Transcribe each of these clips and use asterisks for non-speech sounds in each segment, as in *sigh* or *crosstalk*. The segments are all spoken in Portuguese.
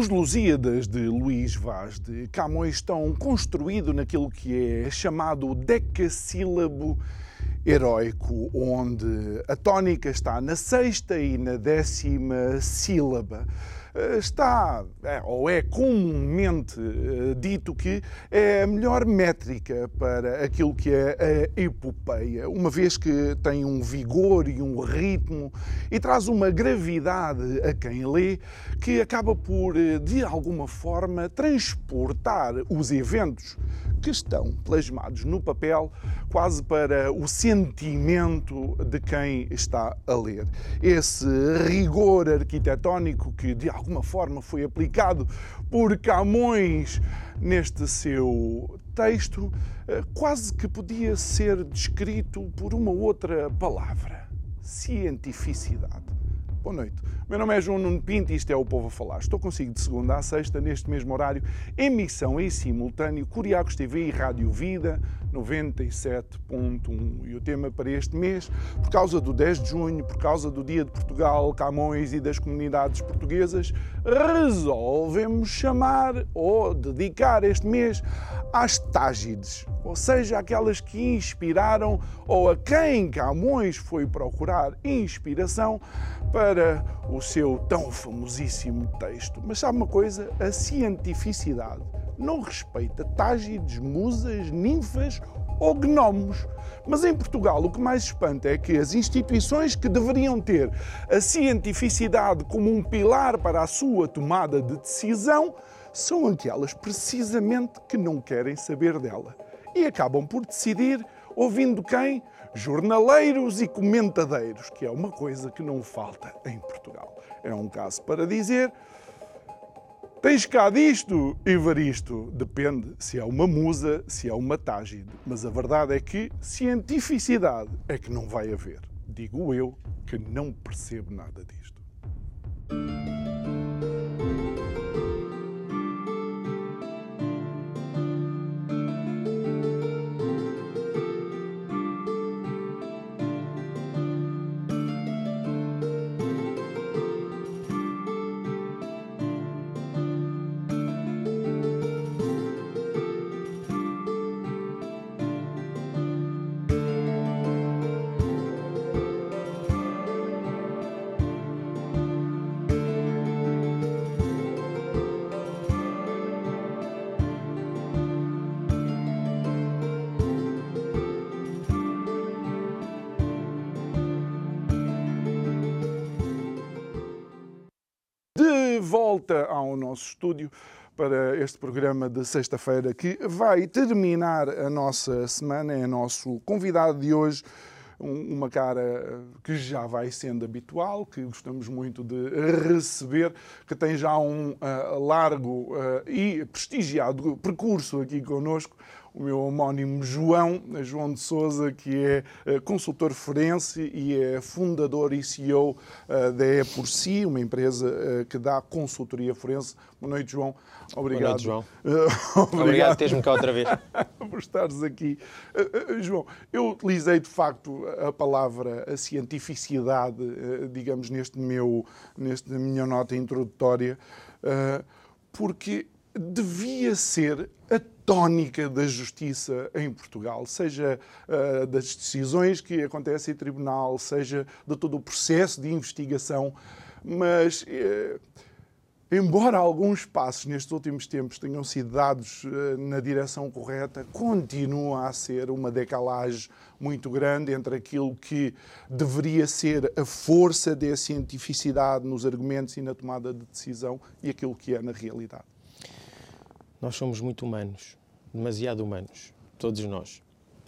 Os Lusíadas de Luís Vaz de Camões estão construídos naquilo que é chamado decassílabo heróico, onde a tónica está na sexta e na décima sílaba. Eh, está, é, ou é comumente eh, dito que é a melhor métrica para aquilo que é a epopeia, uma vez que tem um vigor e um ritmo e traz uma gravidade a quem lê que acaba por, eh, de alguma forma, transportar os eventos que estão plasmados no papel quase para o sentimento de quem está a ler. Esse rigor arquitetónico que de alguma forma foi aplicado por Camões neste seu texto eh, quase que podia ser descrito por uma outra palavra: cientificidade. Boa noite. Meu nome é João Nuno Pinto e isto é o Povo a Falar. Estou consigo de segunda a sexta, neste mesmo horário, emissão em simultâneo, Curiacos TV e Rádio Vida 97.1. E o tema para este mês, por causa do 10 de junho, por causa do Dia de Portugal, Camões e das comunidades portuguesas, resolvemos chamar ou dedicar este mês às Tágides, ou seja, aquelas que inspiraram ou a quem Camões foi procurar inspiração para o seu tão famosíssimo texto. Mas sabe uma coisa? A cientificidade não respeita tágides, musas, ninfas ou gnomos. Mas em Portugal o que mais espanta é que as instituições que deveriam ter a cientificidade como um pilar para a sua tomada de decisão são aquelas precisamente que não querem saber dela. E acabam por decidir ouvindo quem? Jornaleiros e comentadeiros, que é uma coisa que não falta em Portugal. É um caso para dizer. Tens cá disto, Evaristo. Depende se é uma musa, se é uma tágide. Mas a verdade é que cientificidade é que não vai haver. Digo eu que não percebo nada disto. Volta ao nosso estúdio para este programa de sexta-feira que vai terminar a nossa semana. É nosso convidado de hoje, uma cara que já vai sendo habitual, que gostamos muito de receber, que tem já um uh, largo uh, e prestigiado percurso aqui conosco o meu homónimo João, João de Souza, que é eh, consultor forense e é fundador e CEO eh, da E por Si, uma empresa eh, que dá consultoria forense. Boa noite, João. Obrigado. Boa noite, João. *laughs* Obrigado, Obrigado por teres-me cá outra vez. *laughs* por estares aqui. João, eu utilizei de facto a palavra a cientificidade, digamos, neste meu, nesta minha nota introdutória, porque devia ser a tónica da justiça em Portugal, seja uh, das decisões que acontecem em tribunal, seja de todo o processo de investigação, mas. Uh, embora alguns passos nestes últimos tempos tenham sido dados uh, na direção correta, continua a ser uma decalagem muito grande entre aquilo que deveria ser a força da cientificidade nos argumentos e na tomada de decisão e aquilo que é na realidade. Nós somos muito humanos, demasiado humanos, todos nós.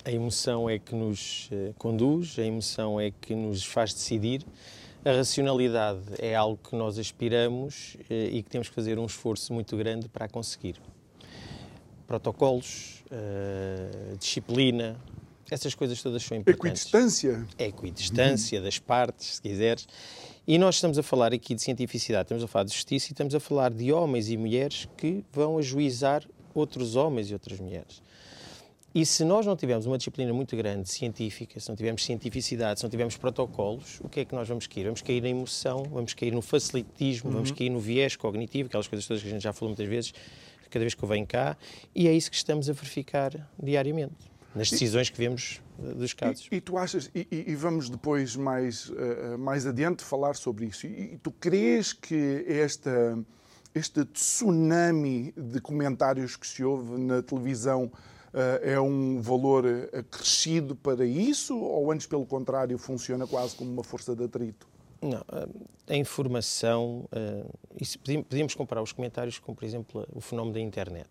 A emoção é que nos eh, conduz, a emoção é que nos faz decidir, A racionalidade é algo que nós aspiramos eh, e que temos que fazer um esforço muito grande para conseguir. Protocolos, uh, disciplina, essas coisas todas são importantes. Equidistância? Equidistância uhum. das partes, se quiseres. E nós estamos a falar aqui de cientificidade, estamos a falar de justiça e estamos a falar de homens e mulheres que vão ajuizar outros homens e outras mulheres. E se nós não tivermos uma disciplina muito grande científica, se não tivermos cientificidade, se não tivermos protocolos, o que é que nós vamos cair? Vamos cair na emoção, vamos cair no facilitismo, uhum. vamos cair no viés cognitivo, aquelas coisas todas que a gente já falou muitas vezes, cada vez que eu venho cá, e é isso que estamos a verificar diariamente nas decisões que vemos eh, dos casos. E, e tu achas, e, e, vamos depois mais, uh, mais adiante falar sobre isso, e, tu crees que esta, este tsunami de comentários que se ouve na televisão eh, é um valor acrescido para isso ou antes, pelo contrário, funciona quase como uma força de atrito? Não, a informação, isso podíamos comparar os comentários com, por exemplo, o fenómeno da internet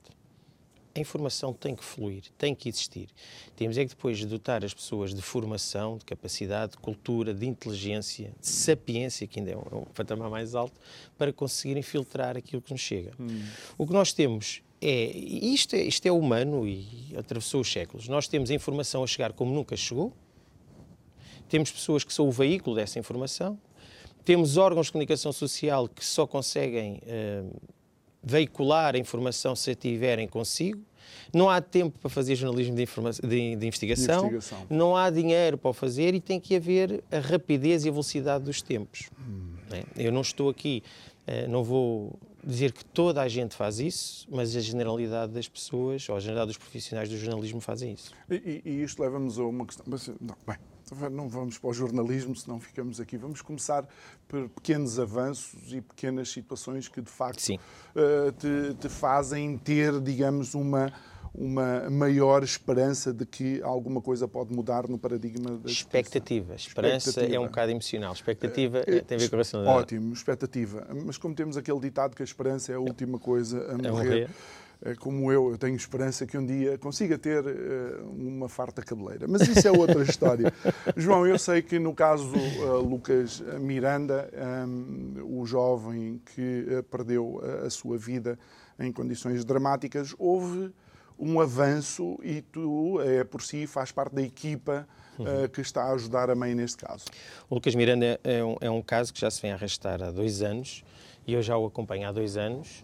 a informação tem que fluir, tem que existir. Temos é que depois dotar as pessoas de formação, de capacidade, de cultura, de inteligência, de sapiência, que ainda é um, é um patamar mais alto, para conseguirem filtrar aquilo que nos chega. Hum. O que nós temos é isto, é, isto é humano e atravessou os séculos. Nós temos a informação a chegar como nunca chegou, temos pessoas que são o veículo dessa informação, temos órgãos de comunicação social que só conseguem. Uh, veicular a informação se a tiverem consigo. Não há tempo para fazer jornalismo de, de, de investigação, investigação, não há dinheiro para o fazer e tem que haver a rapidez e a velocidade dos tempos. Hum. Eu não estou aqui, eh, não vou dizer que toda a gente faz isso, mas a generalidade das pessoas, ou a generalidade dos profissionais do jornalismo fazem isso. E, e isto leva-nos a uma questão. Mas, não, bem, não vamos para o jornalismo, senão ficamos aqui. Vamos começar por pequenos avanços e pequenas situações que, de facto, uh, te, te, fazem ter, digamos, uma, uma maior esperança de que alguma coisa pode mudar no paradigma da Expectativa. Esperança expectativa. é um bocado emocional. Expectativa uh, tem a ver com a racionalidade. Ótimo, expectativa. Mas como temos aquele ditado que a esperança é a última coisa a morrer, a morrer eh, como eu, eu tenho esperança que um dia consiga ter uh, uma farta cabeleira. Mas isso é outra *laughs* história. João, eu sei que no caso uh, Lucas Miranda, um, o jovem que uh, perdeu a sua vida em condições dramáticas, houve um avanço e tu, é, por si, faz parte da equipa uhum. que está a ajudar a mãe neste caso. O Lucas Miranda é um, é um caso que já se vem a arrastar há dois anos e eu já o acompanho há dois anos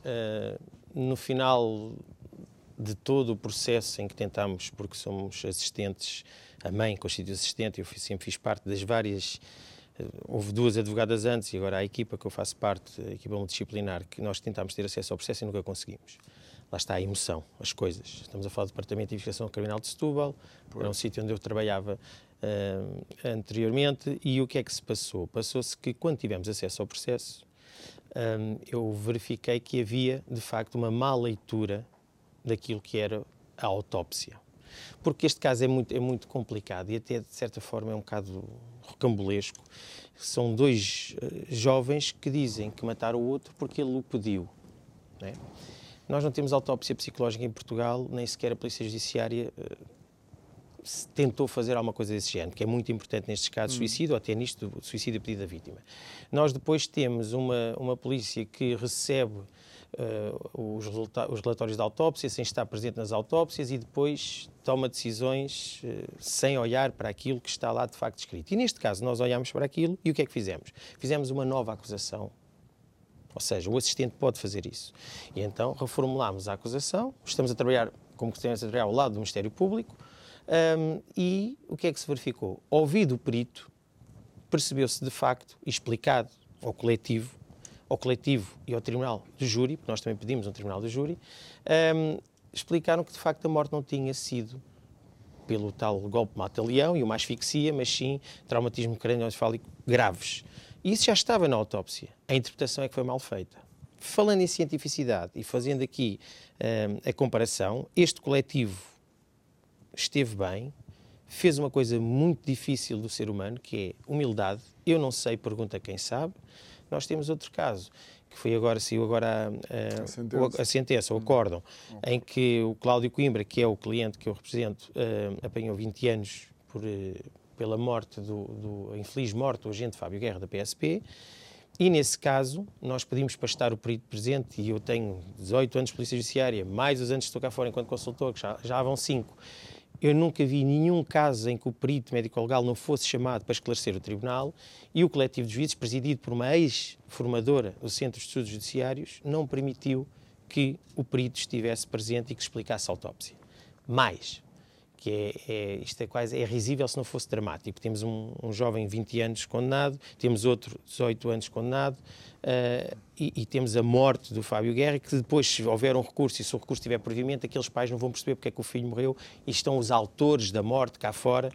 no final de todo o processo em que tentamos, porque somos assistentes, a mãe constitui assistente, eu sempre fiz parte das várias. Eh, houve duas advogadas antes e agora a equipa que eu faço parte, a equipa multidisciplinar, que nós tentámos ter acesso ao processo e nunca conseguimos. Lá está a emoção, as coisas. Estamos a falar do Departamento de Investigação Criminal de Setúbal, era um sítio onde eu trabalhava uh, anteriormente, e o que é que se passou? Passou-se que quando tivemos acesso ao processo, um, eu verifiquei que havia, de facto, uma má leitura daquilo que era a autópsia. Porque este caso é muito, é muito complicado e até, de certa forma, é um bocado rocambolesco. São dois uh, jovens que dizem que mataram o outro porque ele o pediu. Não é? Nós não temos autópsia psicológica em Portugal, nem sequer a Polícia Judiciária uh, tentou fazer alguma coisa desse género, que é muito importante nestes casos de hum. suicídio, ou até nisto do suicídio a pedido da vítima. Nós depois temos uma, uma polícia que recebe uh, os, os, relatórios da autópsia, sem estar presente nas autópsias, e depois toma decisões uh, sem olhar para aquilo que está lá de facto escrito. E neste caso, nós olhamos para aquilo e o que é que fizemos? Fizemos uma nova acusação ou seja, o assistente pode fazer isso. E então reformulámos a acusação, estamos a trabalhar, como estamos a trabalhar ao lado do Ministério Público, um, e o que é que se verificou? Ouvido o perito, percebeu-se de facto, explicado ao coletivo, ao coletivo e ao tribunal de júri, porque nós também pedimos um tribunal de júri, um, explicaram que de facto a morte não tinha sido pelo tal golpe mata-leão e uma asfixia, mas sim traumatismo crânioencefálico graves. E isso já estava na autópsia. A interpretação é que foi mal feita. Falando em cientificidade e fazendo aqui um, a comparação, este coletivo esteve bem, fez uma coisa muito difícil do ser humano, que é humildade. Eu não sei, pergunta quem sabe. Nós temos outro caso, que foi agora, saiu agora a, a, a sentença, a sentença o acórdão, hum. em que o Cláudio Coimbra, que é o cliente que eu represento, uh, apanhou 20 anos por uh, pela morte do, do infeliz morte do agente Fábio Guerra da PSP. E nesse caso, nós pedimos para estar o perito presente, e eu tenho 18 anos de Polícia Judiciária, mais os anos que estou cá fora enquanto consultor, que já, já vão 5. Eu nunca vi nenhum caso em que o perito médico-legal não fosse chamado para esclarecer o tribunal e o coletivo de juízes, presidido por uma ex-formadora do Centro de Estudos Judiciários, não permitiu que o perito estivesse presente e que explicasse a autópsia. Mais, que é, é, isto é quase é risível se não fosse dramático. Temos um, um jovem 20 anos condenado, temos outro 18 anos condenado uh, e, e, temos a morte do Fábio Guerra, que depois, se houver um recurso e se o recurso estiver provimento, aqueles pais não vão perceber porque é que o filho morreu e estão os autores da morte cá fora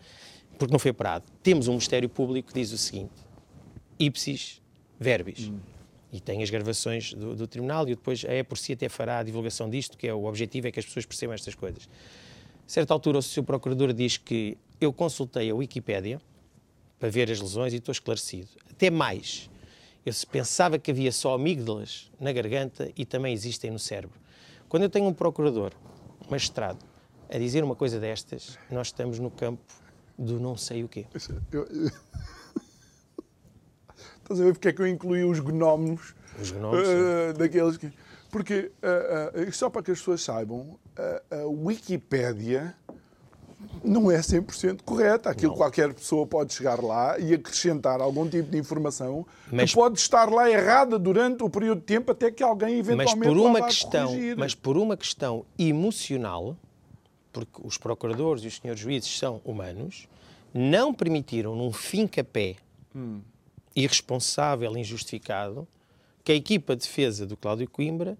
porque não foi parado. Temos um Ministério Público que diz o seguinte, ipsis verbis. Hum. E tem as gravações do, do tribunal e depois é por si até fará a divulgação disto, que é o objetivo é que as pessoas percebam estas coisas. A certa altura, o seu procurador diz que eu consultei a Wikipédia para ver as lesões e estou esclarecido. Até mais, eu pensava que havia só amígdalas na garganta e também existem no cérebro. Quando eu tenho um procurador, magistrado, a dizer uma coisa destas, nós estamos no campo do não sei o quê. Eu, eu... *laughs* Estás a ver porque é que eu incluí os gnómenos? Os gnómenos, uh, daqueles que... Porque, uh, uh, só para que as pessoas saibam, a, a Wikipédia não é 100% correta. Aquilo não. qualquer pessoa pode chegar lá e acrescentar algum tipo de informação mas, que pode estar lá errada durante o período de tempo até que alguém eventualmente mas por uma questão, corrigir. Mas por uma questão emocional, porque os procuradores e os senhores juízes são humanos, não permitiram num fim capé hum. irresponsável, injustificado, que a equipa de defesa do Cláudio Coimbra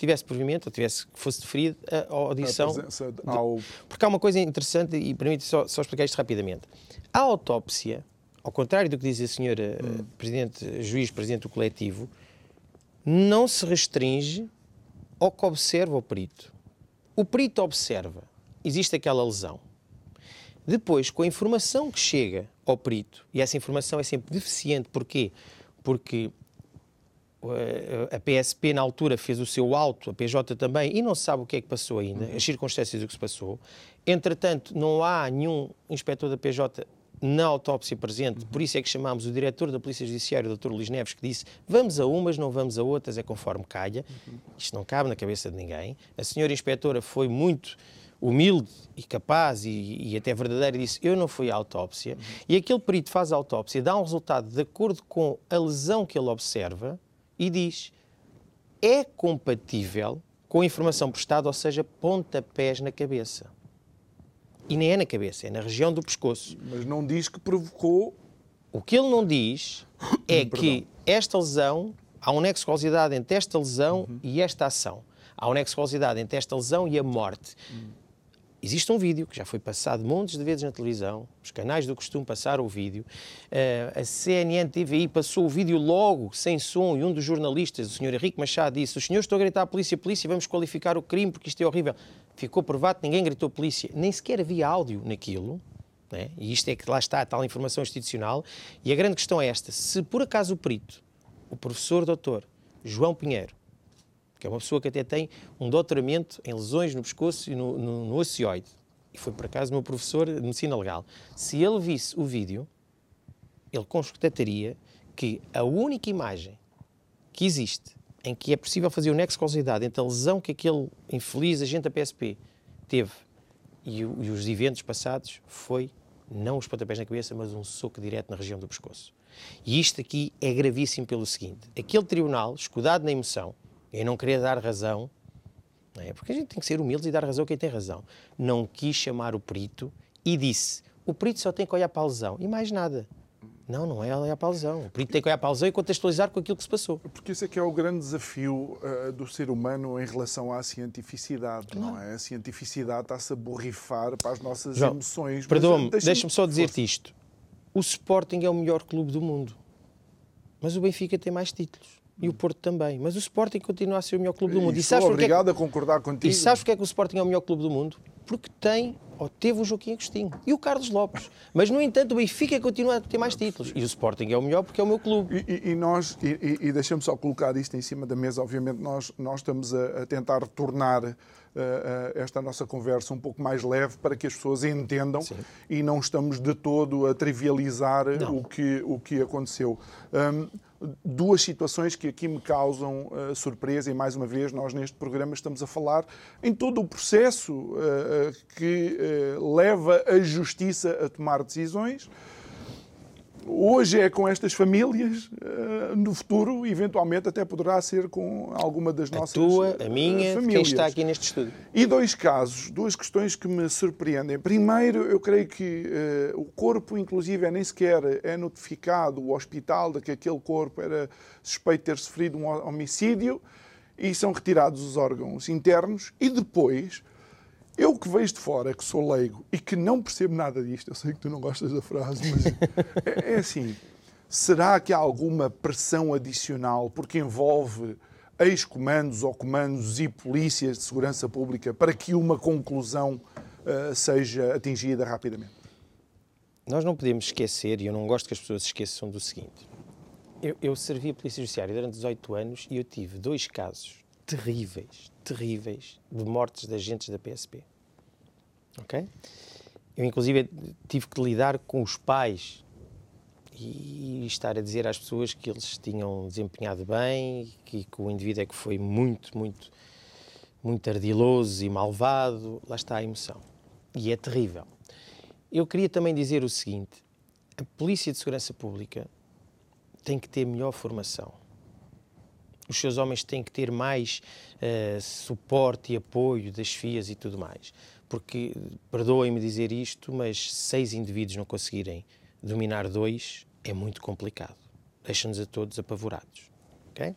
tivesse provimento, ou tivesse, fosse deferido a audição. A ao... Porque há uma coisa interessante, e permite só, só explicar isto rapidamente. A autópsia, ao contrário do que diz a senhora hum. Presidente, juiz, Presidente do Coletivo, não se restringe ao que observa o perito. O perito observa, existe aquela lesão. Depois, com a informação que chega ao perito, e essa informação é sempre deficiente, porquê? Porque a PSP na altura fez o seu auto, a PJ também, e não se sabe o que é que passou ainda, as circunstâncias do que se passou. Entretanto, não há nenhum inspetor da PJ na autópsia presente, por isso é que chamámos o diretor da Polícia Judiciária, o Dr. Luís Neves, que disse vamos a umas, não vamos a outras, é conforme calha. Isto não cabe na cabeça de ninguém. A senhora inspetora foi muito humilde e capaz e, e até verdadeira disse eu não fui à autópsia. E aquele perito faz a autópsia, dá um resultado de acordo com a lesão que ele observa, e diz é compatível com a informação prestada, ou seja, pontapés na cabeça. E nem é na cabeça, é na região do pescoço. Mas não diz que provocou. O que ele não diz é *coughs* que esta lesão, há uma nexo entre esta lesão uhum. e esta ação. Há uma nexo entre esta lesão e a morte. Uhum. Existe um vídeo que já foi passado montes de vezes na televisão, os canais do costume passar o vídeo. Uh, a CNN TVI passou o vídeo logo, sem som, e um dos jornalistas, o Sr. Henrique Machado, disse: Os senhores estão a gritar a polícia, polícia, vamos qualificar o crime porque isto é horrível. Ficou provado ninguém gritou polícia, nem sequer havia áudio naquilo. Né? E isto é que lá está a tal informação institucional. E a grande questão é esta: se por acaso o perito, o professor doutor João Pinheiro, que é uma pessoa que até tem um doutoramento em lesões no pescoço e no, no, no ocioide. E foi, por acaso, meu professor de medicina legal. Se ele visse o vídeo, ele constataria que a única imagem que existe em que é possível fazer o nexo causalidade entre a lesão que aquele infeliz agente da PSP teve e, o, e os eventos passados foi não os pontapés na cabeça, mas um soco direto na região do pescoço. E isto aqui é gravíssimo pelo seguinte: aquele tribunal, escudado na emoção, em não querer dar razão, é? porque a gente tem que ser humilde e dar razão a quem tem razão. Não quis chamar o perito e disse: o perito só tem que olhar para a lesão e mais nada. Não, não é olhar para a lesão. O perito tem que olhar para a lesão e contextualizar com aquilo que se passou. Porque isso é que é o grande desafio uh, do ser humano em relação à cientificidade, não, não é? A cientificidade está-se a borrifar para as nossas João, emoções. Perdoa-me, deixa-me deixa só dizer-te isto. O Sporting é o melhor clube do mundo. Mas o Benfica tem mais títulos. E o Porto também. Mas o Sporting continua a ser o melhor clube do mundo. E, e sabes obrigado é que... a concordar contigo. E sabes porque é que o Sporting é o melhor clube do mundo? Porque tem ou teve o Joaquim Agostinho e o Carlos Lopes. Mas, no entanto, o Benfica continua a ter mais títulos. E o Sporting é o melhor porque é o meu clube. E, e, nós, e, e deixamos só colocar isto em cima da mesa, obviamente nós, nós estamos a, a tentar tornar uh, uh, esta nossa conversa um pouco mais leve para que as pessoas entendam Sim. e não estamos de todo a trivializar o que, o que aconteceu. Um, duas situações que aqui me causam uh, surpresa e mais uma vez nós neste programa estamos a falar em todo o processo uh, que uh, leva a justiça a tomar decisões Hoje é com estas famílias, eh, no futuro, eventualmente, até poderá ser com alguma das nossas a tua, a minha, famílias. quem está aqui neste estúdio. E dois casos, duas questões que me surpreendem. Primeiro, eu creio que uh, o corpo, inclusive, é nem sequer é notificado o hospital de que aquele corpo era suspeito de ter sofrido um homicídio e são retirados os órgãos internos e depois eu que vejo de fora, que sou leigo e que não percebo nada disto, eu sei que tu não gostas da frase, mas é, é assim. Será que há alguma pressão adicional porque envolve ex-comandos ou comandos e polícias de segurança pública para que uma conclusão uh, seja atingida rapidamente? Nós não podemos esquecer, e eu não gosto que as pessoas esqueçam do seguinte: eu, eu servi a Polícia Judiciária durante 18 anos e eu tive dois casos terríveis, terríveis, de mortes de agentes da PSP ok? Eu, inclusive, tive que lidar com os pais e estar a dizer às pessoas que eles tinham desempenhado bem, que, que o indivíduo é que foi muito, muito, muito ardiloso e malvado. Lá está a emoção. E é terrível. Eu queria também dizer o seguinte: a Polícia de Segurança Pública tem que ter melhor formação. Os seus homens têm que ter mais uh, suporte e apoio das FIAs e tudo mais porque, perdoem-me dizer isto, mas seis indivíduos não conseguirem dominar dois é muito complicado. Deixa-nos a todos apavorados. Okay?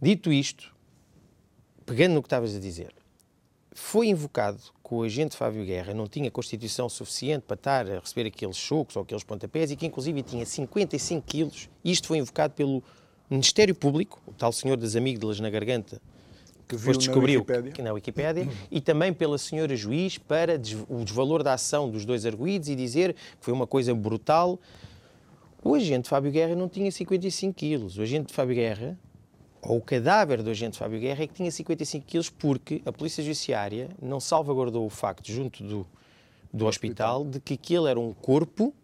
Dito isto, pegando no que estavas a dizer, foi invocado que o agente Fábio Guerra não tinha constituição suficiente para estar a receber aqueles chocos ou aqueles pontapés e que inclusive tinha 55 quilos. Isto foi invocado pelo Ministério Público, o tal senhor das amígdalas na garganta, que depois descobriu na que na Wikipédia, e também pela senhora juiz para o desvalor da ação dos dois arguídos e dizer que foi uma coisa brutal. O agente Fábio Guerra não tinha 55 quilos. O agente Fábio Guerra, ou o cadáver do agente Fábio Guerra, é que tinha 55 quilos porque a Polícia Judiciária não salvaguardou o facto, junto do, do hospital, de que aquele era um corpo,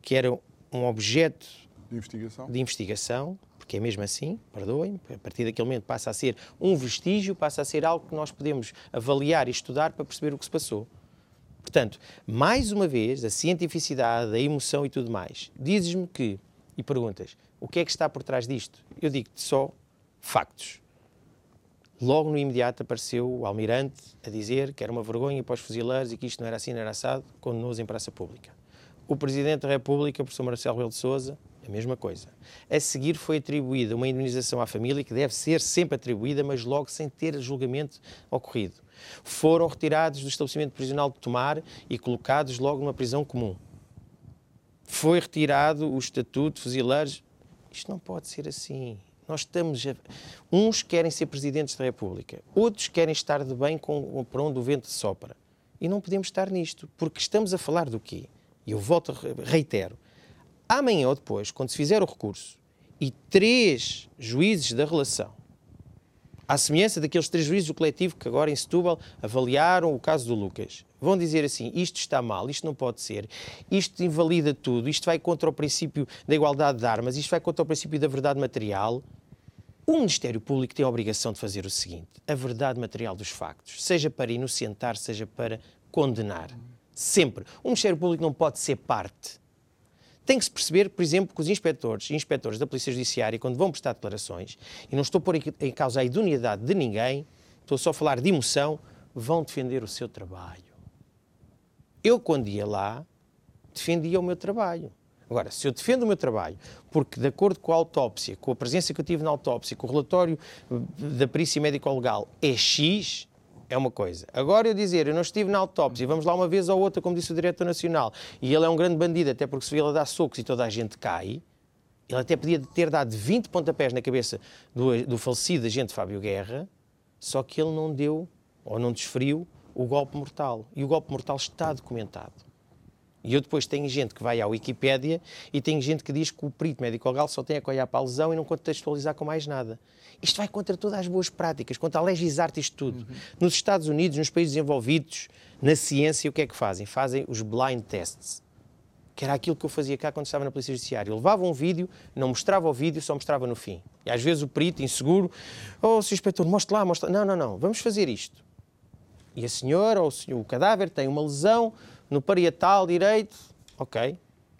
que era um objeto de investigação, de investigação porque é mesmo assim, perdoem, a partir daquele momento passa a ser um vestígio, passa a ser algo que nós podemos avaliar e estudar para perceber o que se passou. Portanto, mais uma vez, a cientificidade, a emoção e tudo mais. Dizes-me que, e perguntas, o que é que está por trás disto? Eu digo-te só factos. Logo no imediato apareceu o almirante a dizer que era uma vergonha para os fuzileiros e que isto não era assim, não era assado, condenou-os em praça pública. O Presidente da República, o professor Marcelo Rebelo de Sousa, a mesma coisa. A seguir foi atribuída uma indemnização à família, que deve ser sempre atribuída, mas logo sem ter julgamento ocorrido. Foram retirados do estabelecimento prisional de Tomar e colocados logo numa prisão comum. Foi retirado o estatuto de fuzileiros. Isto não pode ser assim. Nós estamos. A... Uns querem ser presidentes da República, outros querem estar de bem com para onde o vento sopra. E não podemos estar nisto, porque estamos a falar do quê? E eu volto, reitero, amanhã ou depois, quando se fizer o recurso e três juízes da relação, à semelhança daqueles três juízes do coletivo que agora em Setúbal avaliaram o caso do Lucas, vão dizer assim: isto está mal, isto não pode ser, isto invalida tudo, isto vai contra o princípio da igualdade de armas, isto vai contra o princípio da verdade material. O Ministério Público tem a obrigação de fazer o seguinte: a verdade material dos factos, seja para inocentar, seja para condenar. Sempre. O Ministério Público não pode ser parte tem que se perceber, por exemplo, que os inspectores e inspectores da Polícia Judiciária, quando vão prestar declarações, e não estou a pôr em causa a idoneidade de ninguém, estou só a falar de emoção, vão defender o seu trabalho. Eu, quando ia lá, defendia o meu trabalho. Agora, se eu defendo o meu trabalho, porque de acordo com a autópsia, com a presença que eu tive na autópsia, com o relatório da perícia médico-legal é X, é uma coisa. Agora eu dizer, eu não estive na autópsia, vamos lá uma vez ou outra, como disse o Diretor Nacional, e ele é um grande bandido, até porque se ele dar socos e toda a gente cai, Ele até podia ter dado 20 pontapés na cabeça do, do falecido agente Fábio Guerra, só que ele não deu, ou não desferiu, o golpe mortal. E o golpe mortal está documentado. E eu depois tenho gente que vai à Wikipédia e tenho gente que diz que o perito médico-legal só tem a olhar para a lesão e não contextualizar com mais nada. Isto vai contra todas as boas práticas, contra a legisarte isto tudo. Uhum. Nos Estados Unidos, nos países desenvolvidos, na ciência, o que é que fazem? Fazem os blind tests. Que era aquilo que eu fazia cá quando estava na Polícia Judiciária. Eu levava um vídeo, não mostrava o vídeo, só mostrava no fim. E às vezes o perito, inseguro, oh, Sr. Inspetor, mostre lá, mostre lá. Não, não, não, vamos fazer isto. E a senhora ou o, senhor, o cadáver tem uma lesão no parietal direito. Ok.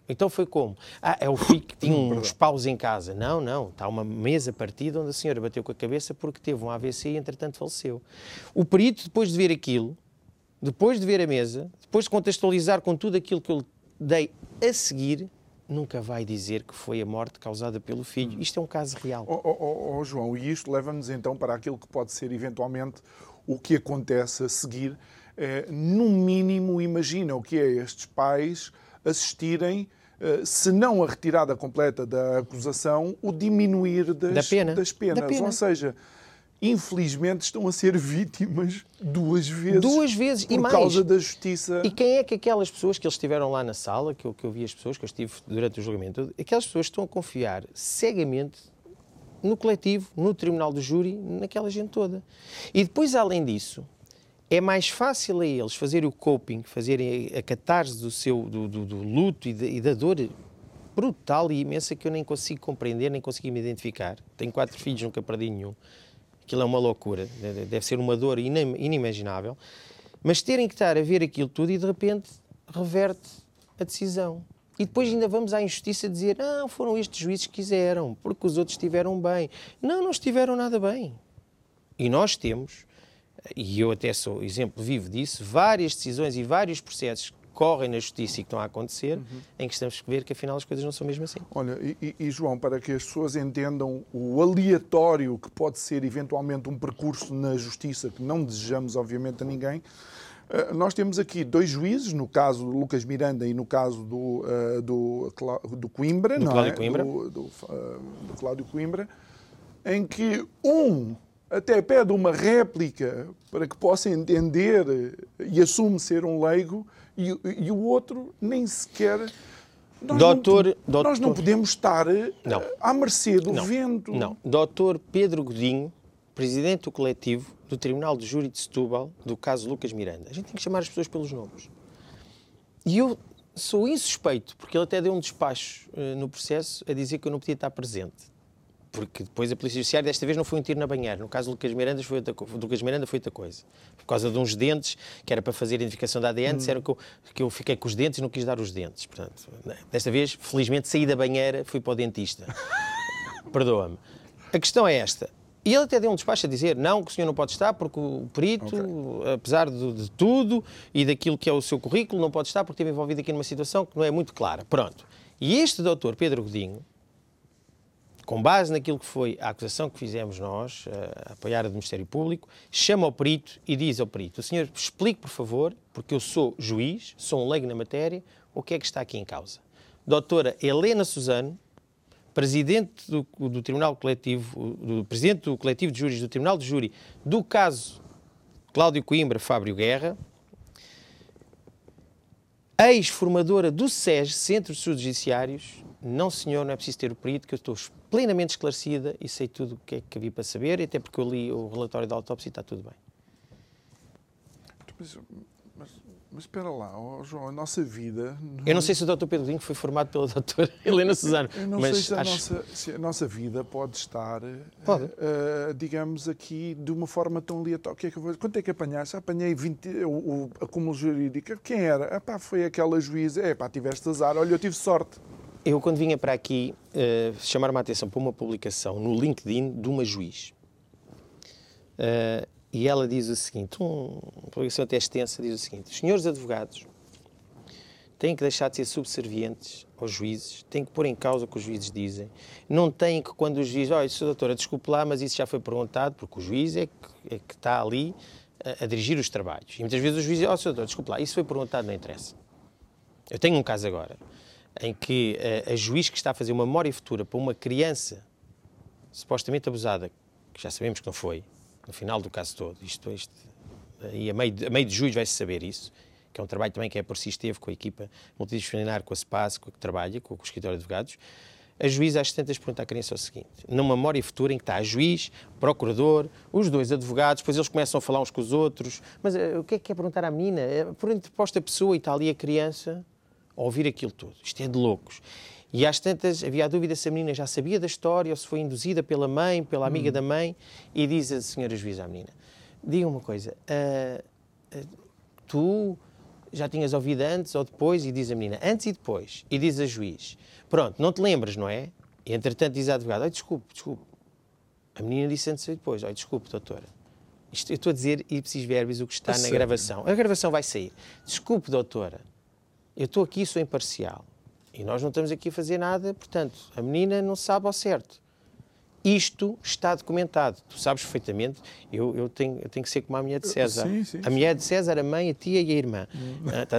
Então foi como? Ah, é o *coughs* filho que tinha uns paus em casa. Não, não. Está uma mesa partida onde a senhora bateu com a cabeça porque teve um AVC e entretanto faleceu. O perito, depois de ver aquilo, depois de ver a mesa, depois de contextualizar com tudo aquilo que eu dei a seguir, nunca vai dizer que foi a morte causada pelo filho. Isto é um caso real. Oh, oh, oh João, e isto leva-nos então para aquilo que pode ser eventualmente o que acontece a seguir eh, no mínimo, imagina o que é estes pais assistirem, eh, se não a retirada completa da acusação, o diminuir das, da pena. das penas. Da pena. Ou seja, infelizmente estão a ser vítimas duas vezes. Duas vezes por e mais. causa da justiça. E quem é que aquelas pessoas que eles estiveram lá na sala, que eu, que eu vi as pessoas, que eu estive durante o julgamento, aquelas pessoas estão a confiar cegamente no coletivo, no tribunal do júri, naquela gente toda. E depois, além disso, é mais fácil a eles fazerem o coping, fazerem a catarse do seu do, do, do luto e, de, e, da dor brutal e imensa que eu nem consigo compreender, nem consigo me identificar. Tenho quatro filhos, nunca perdi nenhum. Aquilo é uma loucura, deve ser uma dor inimaginável. Mas terem que estar a ver aquilo tudo e de repente reverte a decisão. E depois ainda vamos à injustiça dizer: não, foram estes juízes que quiseram, porque os outros estiveram bem. Não, não estiveram nada bem. E nós temos e eu até sou exemplo vivo disso, várias decisões e vários processos que correm na justiça e que estão a acontecer, uhum. em que estamos a ver que afinal as coisas não são mesmo assim. Olha, e, e, João, para que as pessoas entendam o aleatório que pode ser eventualmente um percurso na justiça, que não desejamos obviamente a ninguém, eh, nós temos aqui dois juízes, no caso do Lucas Miranda e no caso do, uh, do, do Coimbra, do não Cláudio é? Coimbra. Do, do, uh, do Cláudio Coimbra, em que um até pede uma réplica para que possa entender e assume ser um leigo, e, e o outro nem sequer. Nós, doutor, não, doutor, nós não podemos estar eh, não. à mercê do não, vento. Não. Doutor Pedro Godinho, presidente do coletivo do Tribunal de Júri de Setúbal, do caso Lucas Miranda. A gente tem que chamar as pessoas pelos nomes. E eu sou insuspeito, porque ele até deu um despacho uh, no processo a dizer que eu não podia estar presente porque depois a Polícia Judiciária desta vez não foi um tiro na banheira. No caso do Lucas Miranda foi outra, Lucas Miranda foi outra coisa. Por causa de uns dentes, que era para fazer identificação da ADN, hum. disseram que eu, que eu fiquei com os dentes e não quis dar os dentes. Portanto, né, desta vez, felizmente, saí da banheira, fui para o dentista. *laughs* Perdoa-me. A questão é esta. E ele até deu um despacho a dizer não, que o senhor não pode estar porque o perito, okay. apesar de, de, tudo e daquilo que é o seu currículo, não pode estar porque esteve envolvido aqui numa situação que não é muito clara. Pronto. E este doutor, Pedro Godinho, com base naquilo que foi a acusação que fizemos nós, a apoiar do Ministério Público, chama ao perito e diz ao perito: o senhor explique, por favor, porque eu sou juiz, sou um leigo na matéria, o que é que está aqui em causa. Doutora Helena Suzano, presidente do, do Tribunal Coletivo, do presidente do Coletivo de Júris do Tribunal de Júri do caso Cláudio Coimbra Fábio Guerra, ex-formadora do SES, Centro de Estudos Judiciários, não senhor, não é preciso ter o perito, que eu estou plenamente esclarecida e sei tudo o que é que havia para saber, e até porque eu li o relatório da autópsia e está tudo bem. Mas, mas, mas espera lá, oh, João, a nossa vida... Não... Eu não sei se o Dr. Pedro Dinho foi formado pela doutora *laughs* Helena Suzano. Eu não mas sei se a, acho... nossa, se a nossa vida pode estar, pode. Uh, digamos, aqui de uma forma tão aleatória. Que é que vou... Quanto é que apanhaste? Apanhei 20, o, o acúmulo jurídico. Quem era? Epá, foi aquela juíza. Epá, tiveste azar. Olha, eu tive sorte. Eu, quando vinha para aqui, uh, chamar-me a atenção para uma publicação no LinkedIn de uma juiz. Uh, e ela diz o seguinte: um, uma publicação até extensa, diz o seguinte: os senhores advogados têm que deixar de ser subservientes aos juízes, têm que pôr em causa o que os juízes dizem. Não têm que, quando o juiz, olha, Sr. Doutora, desculpe lá, mas isso já foi perguntado, porque o juiz é que, é que está ali a, a, dirigir os trabalhos. E muitas vezes o juiz diz, oh, Sr. Doutor, desculpe lá, isso foi perguntado, não interessa. Eu tenho um caso agora. Em que a, a juiz que está a fazer uma memória futura para uma criança supostamente abusada, que já sabemos que não foi, no final do caso todo, isto, isto e a meio, de, a meio de julho vai-se saber isso, que é um trabalho também que é por si esteve com a equipa multidisciplinar, com a SPAS, com a que trabalha, com, o escritório de advogados, a juíza às tantas pergunta à criança o seguinte, numa memória futura em que está a juiz, procurador, os dois advogados, depois eles começam a falar uns com os outros, mas uh, o que é que quer perguntar à menina? Uh, por interposta pessoa e está ali a criança ouvir aquilo tudo. Isto é de loucos. E às tantas havia a dúvida se a menina já sabia da história ou se foi induzida pela mãe, pela amiga hum. da mãe, e diz a senhora juíza à menina, diga uma coisa, uh, uh, tu já tinhas ouvido antes ou depois? E diz a menina, antes e depois. E diz a juiz, pronto, não te lembras, não é? E entretanto diz a advogada, desculpe, desculpe. A menina disse antes e depois, olha, desculpe, doutora. Isto, eu estou a dizer ipsis verbis o que está na ser. gravação. A gravação vai sair. Desculpe, doutora, eu estou aqui, sou imparcial. E nós não estamos aqui a fazer nada, portanto, a menina não sabe ao certo. Isto está documentado. Tu sabes perfeitamente, eu, eu, tenho, eu tenho que ser como a mulher de César. Sim, sim, a mulher de César, a mãe, a tia e a irmã. Ah, tá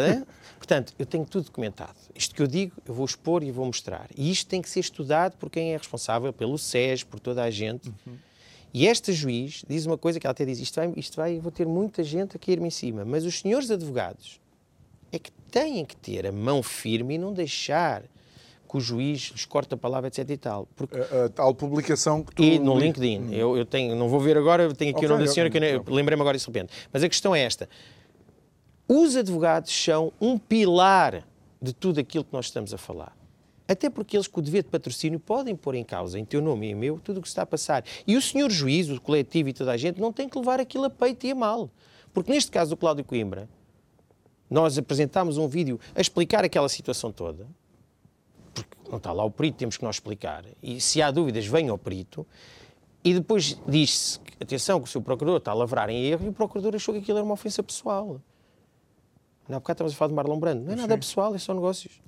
Portanto, eu tenho tudo documentado. Isto que eu digo, eu vou expor e vou mostrar. E isto tem que ser estudado por quem é responsável, pelo SES, por toda a gente. Uhum. E esta juiz diz uma coisa que ela até diz: isto vai, isto vai, vou ter muita gente a cair-me em cima. Mas os senhores advogados têm que ter a mão firme e não deixar que o juiz lhes corta a palavra, etc e tal. Porque... A, a tal publicação que tu... E no LinkedIn. Hum. Eu, eu tenho, não vou ver agora, eu tenho aqui okay, o nome da senhora, que eu lembrei-me agora isso de repente. Mas a questão é esta. Os advogados são um pilar de tudo aquilo que nós estamos a falar. Até porque eles, com o dever de patrocínio, podem pôr em causa, em teu nome e em meu, tudo o que está a passar. E o senhor juiz, o coletivo e toda a gente, não tem que levar aquilo a peito e a mal. Porque neste caso do Cláudio Coimbra, nós apresentámos um vídeo a explicar aquela situação toda, porque não está lá o perito, temos que nós explicar. E se há dúvidas, venha ao perito. E depois diz-se, atenção, que o seu procurador está a lavrar em erro e o procurador achou que aquilo era uma ofensa pessoal. Não, há bocado estamos a falar de Marlon Brando. Não é nada Sim. pessoal, é só negócios.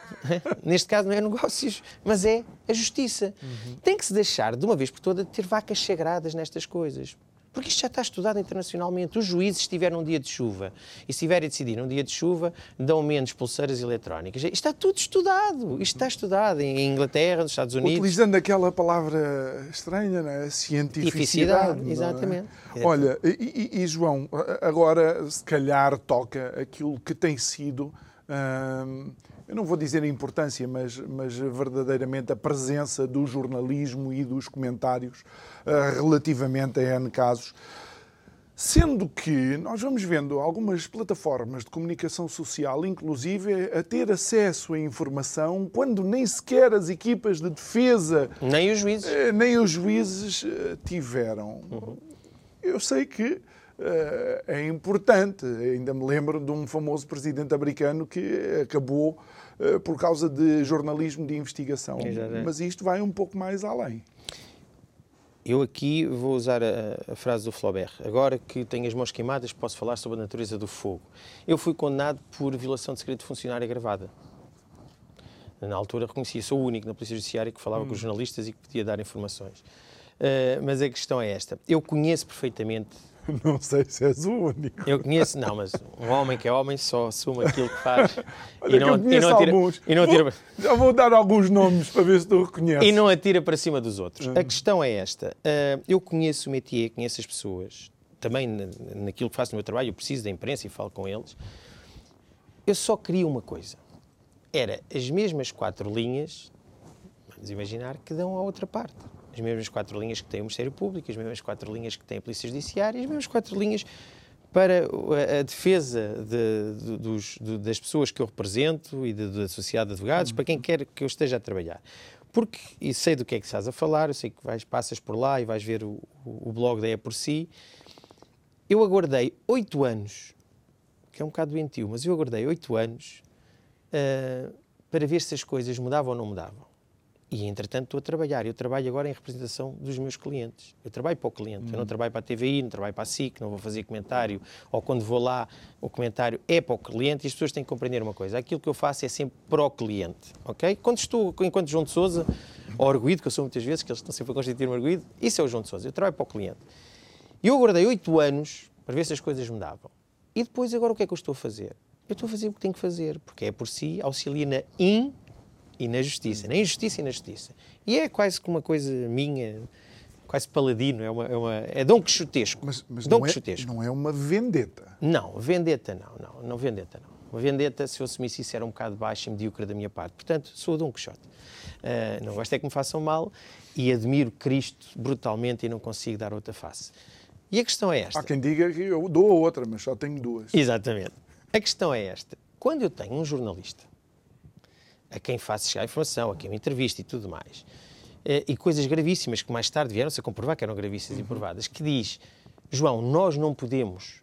*laughs* Neste caso não é negócios, mas é a justiça. Uhum. Tem que se deixar, de uma vez por todas, de ter vacas sagradas nestas coisas. Porque isto já está estudado internacionalmente. Os juízes, se estiverem num dia de chuva e se estiverem a decidir num dia de chuva, dão menos pulseiras eletrónicas. Isto está tudo estudado. Isto está estudado em Inglaterra, nos Estados Unidos. Utilizando aquela palavra estranha, né? cientificidade. É? Exatamente. É? Olha, e, e, João, agora se calhar toca aquilo que tem sido. Hum, eu não vou dizer a importância, mas, mas verdadeiramente a presença do jornalismo e dos comentários uh, relativamente a N casos. Sendo que nós vamos vendo algumas plataformas de comunicação social, inclusive, a ter acesso à informação quando nem sequer as equipas de defesa. Nem os juízes. Uh, nem os juízes uh, tiveram. Uhum. Eu sei que é importante. Ainda me lembro de um famoso presidente americano que acabou eh, por causa de jornalismo de investigação. Exatamente. Mas isto vai um pouco mais além. Eu aqui vou usar a, a, frase do Flaubert. Agora que tenho as mãos queimadas, posso falar sobre a natureza do fogo. Eu fui condenado por violação de segredo de funcionário agravada. Na altura reconhecia, sou o único na Polícia Judiciária que falava hum. com os jornalistas e que podia dar informações. Uh, mas a questão é esta. Eu conheço perfeitamente *laughs* Não sei se és o único. Eu conheço, não, mas um homem que é homem só assume aquilo que faz. *laughs* Olha, e não, e não atira, alguns. E não atira... Vou, já vou dar alguns nomes para ver se tu reconheces. E não atira para cima dos outros. Hum. A questão é esta. Uh, eu conheço o métier, conheço as pessoas, também naquilo que faço no meu trabalho, eu preciso da imprensa e falo com eles. Eu só queria uma coisa. Era as mesmas quatro linhas, vamos imaginar, que dão à outra parte as mesmas quatro linhas que tem o Ministério Público, as mesmas quatro linhas que tem a Polícia Judiciária, as mesmas quatro linhas para a, defesa de, de, dos, de, das pessoas que eu represento e da sociedade de advogados, para quem quer que eu esteja a trabalhar. Porque, e sei do que é que estás a falar, eu sei que vais, passas por lá e vais ver o, o, blog da É Por Si. Eu aguardei oito anos, que é um bocado doentio, mas eu aguardei oito anos uh, para ver se as coisas mudavam ou não mudavam. E, entretanto, estou a trabalhar. Eu trabalho agora em representação dos meus clientes. Eu trabalho para o cliente. Hum. Eu não hum. trabalho para a TVI, não trabalho para a SIC, não vou fazer comentário. Ou quando vou lá, o comentário é para o cliente e as pessoas têm que compreender uma coisa. Aquilo que eu faço é sempre para o cliente, ok? Quando estou, enquanto João de Souza, ou arguído, que eu sou muitas vezes, que eles estão sempre a constituir-me arguído, isso é o João de Souza. Eu trabalho para o cliente. E eu aguardei oito anos para ver se as coisas mudavam. E depois, agora, o que é que eu estou a fazer? Eu estou a fazer o que tenho que fazer, porque é por si, auxilia na e na justiça. Na injustiça e na justiça. E é quase que uma coisa minha, quase paladino, é, uma, é, uma, é Dom Quixotesco. Mas, mas Dom não, é, Quixotesco. não é uma vendetta. Não, vendetta não, não, não vendetta não. Uma vendetta, se eu assumisse isso, era um bocado baixo e medíocre da minha parte. Portanto, sou Dom Quixote. Uh, não gosto é que me façam mal e admiro Cristo brutalmente e não consigo dar outra face. E a questão é esta. Há quem diga que eu dou a outra, mas só tenho duas. Exatamente. A questão é esta. Quando eu tenho um jornalista a quem faço chegar a informação, a quem me entrevista e tudo mais, eh, e coisas gravíssimas que mais tarde vieram-se a comprovar que eram gravíssimas uhum. e provadas, que diz, João, nós não podemos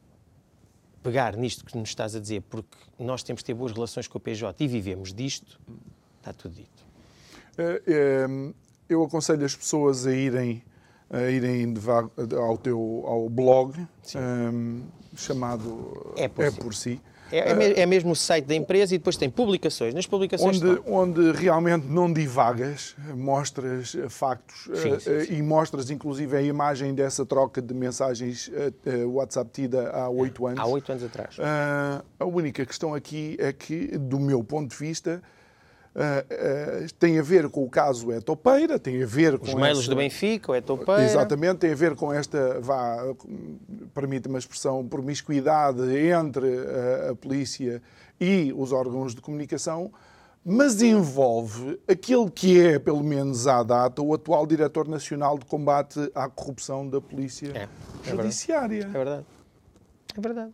pegar nisto que nos estás a dizer porque nós temos que ter boas relações com o PJ e vivemos disto, está tudo dito. Eh, eh, eu aconselho as pessoas a irem, a irem ao teu ao blog um, chamado É por, é si. por si. É, é, é, mesmo o site da empresa e depois tem publicações. Nas publicações onde, onde realmente não divagas, mostras factos sim, sim, sim. e mostras inclusive a imagem dessa troca de mensagens WhatsApp tida há oito anos. Há oito anos atrás. a única questão aqui é que, do meu ponto de vista, Uh, uh, tem a ver com o caso é Topeira, tem a ver com. Os mails essa... do Benfica, o é Topeira. Exatamente, tem a ver com esta, vá, permite-me a expressão, promiscuidade entre a, a polícia e os órgãos de comunicação, mas envolve aquele que é, pelo menos à data, o atual Diretor Nacional de Combate à Corrupção da Polícia é, é Judiciária. Verdade. É verdade. É verdade.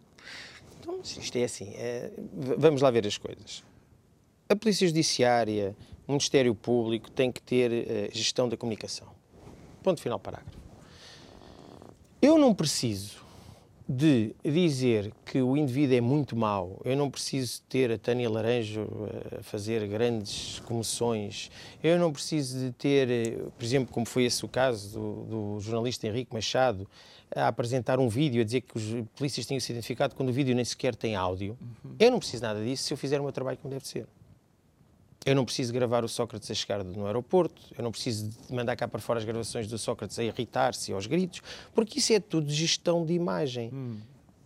Então, isto é assim. É... Vamos lá ver as coisas a Polícia Judiciária, o Ministério Público tem que ter uh, gestão da comunicação. Ponto final, parágrafo. Eu não preciso de dizer que o indivíduo é muito mau, eu não preciso ter a Tânia Laranjo eh, a fazer grandes comissões, eu não preciso de ter, eh, por exemplo, como foi esse o caso do, do jornalista Henrique Machado, a apresentar um vídeo, a dizer que os polícias tinham se identificado quando o vídeo nem sequer tem áudio. Uhum. Eu não preciso nada disso se eu fizer o meu trabalho como deve ser. Eu não preciso gravar o Sócrates a chegar no aeroporto, eu não preciso mandar cá para fora as gravações do Sócrates a irritar-se aos gritos, porque isso é tudo gestão de imagem. Hum.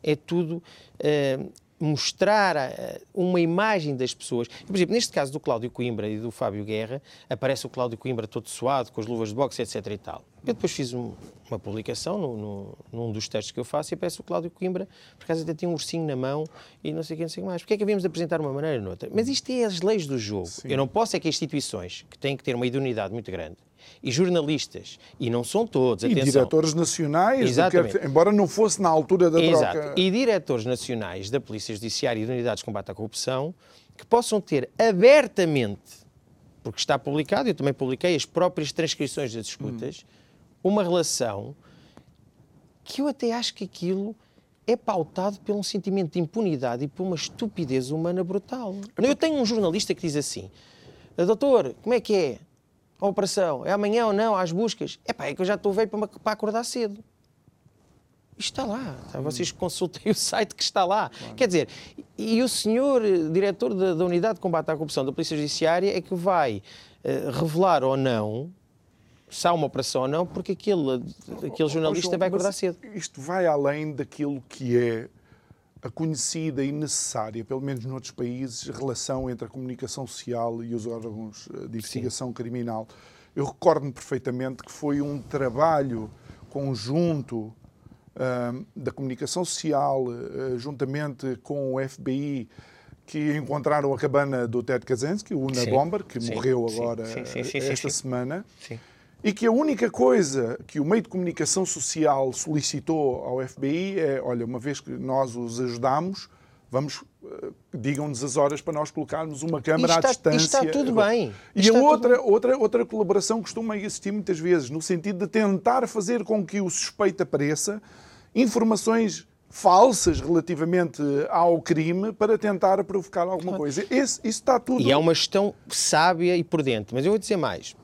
É tudo uh, mostrar uh, uma imagem das pessoas. Por exemplo, neste caso do Cláudio Coimbra e do Fábio Guerra, aparece o Cláudio Coimbra todo suado, com as luvas de boxe, etc. e tal. Eu depois fiz um, uma publicação no, no, num dos textos que eu faço e aparece o Cláudio Coimbra, por acaso até tinha um ursinho na mão e não sei o que, não sei o que mais. Porquê é que havíamos de apresentar de uma maneira ou noutra? Mas isto é as leis do jogo. Sim. Eu não posso é que instituições, que têm que ter uma idoneidade muito grande, e jornalistas, e não são todos, atenção. E diretores nacionais, que, embora não fosse na altura da Exato. troca. E diretores nacionais da Polícia Judiciária e de Unidades de Combate à Corrupção, que possam ter abertamente, porque está publicado, eu também publiquei as próprias transcrições das escutas, hum uma relação que eu até acho que aquilo é pautado por um sentimento de impunidade e por uma estupidez humana brutal. Eu tenho um jornalista que diz assim: Doutor, como é que é a operação? É amanhã ou não? Às buscas? É pá, é que eu já estou velho para, para acordar cedo. Isto está lá. Tá? Vocês consultem *laughs* o site que está lá. Claro. Quer dizer, e o senhor eh, diretor da, da, Unidade de Combate à Corrupção da Polícia Judiciária é que vai uh, revelar ou não se há uma operação ou não, porque aquele, aquele jornalista vai acordar cedo. Isto vai além daquilo que é a conhecida e necessária, pelo menos noutros países, relação entre a comunicação social e os órgãos eh, de investigação Sim. criminal. Eu recordo-me perfeitamente que foi um trabalho conjunto uh, da comunicação social, uh, juntamente com o FBI, que encontraram a cabana do Ted Kaczynski, o Una Bomber, que sim, morreu agora sim, sim, esta semana. Sim e que a única coisa que o meio de comunicação social solicitou ao FBI é: olha, uma vez que nós os ajudamos, vamos, uh, digam-nos as horas para nós colocarmos uma câmara está, à distância. Está tudo bem. E a outra, outra, outra colaboração costuma existir muitas vezes, no sentido de tentar fazer com que o suspeito apareça informações falsas relativamente ao crime para tentar provocar alguma coisa. Esse, isso está tudo. E é uma gestão sábia e prudente. Mas eu vou dizer mais.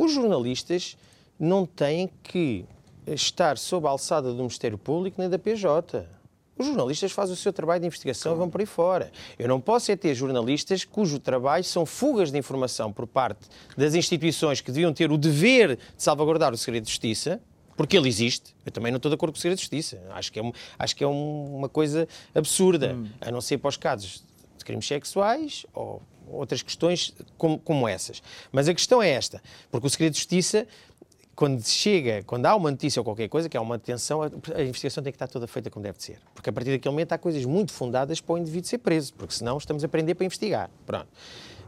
Os jornalistas não têm que estar sob a alçada do Ministério Público nem da PJ. Os jornalistas fazem o seu trabalho de investigação claro. e vão por aí fora. Eu não posso é ter jornalistas cujo trabalho são fugas de informação por parte das instituições que deviam ter o dever de salvaguardar o segredo de justiça, porque ele existe. Eu também não estou de acordo com o segredo de justiça. Acho que é, acho que é um, uma coisa absurda, hum. a não ser para os casos de crimes sexuais ou outras questões como, como essas. Mas a questão é esta, porque o segredo de justiça quando chega, quando há uma notícia ou qualquer coisa, que há uma detenção, a, investigação tem que estar toda feita como deve ser. Porque a partir daquele momento há coisas muito fundadas para o indivíduo ser preso, porque senão estamos a aprender para investigar. Pronto.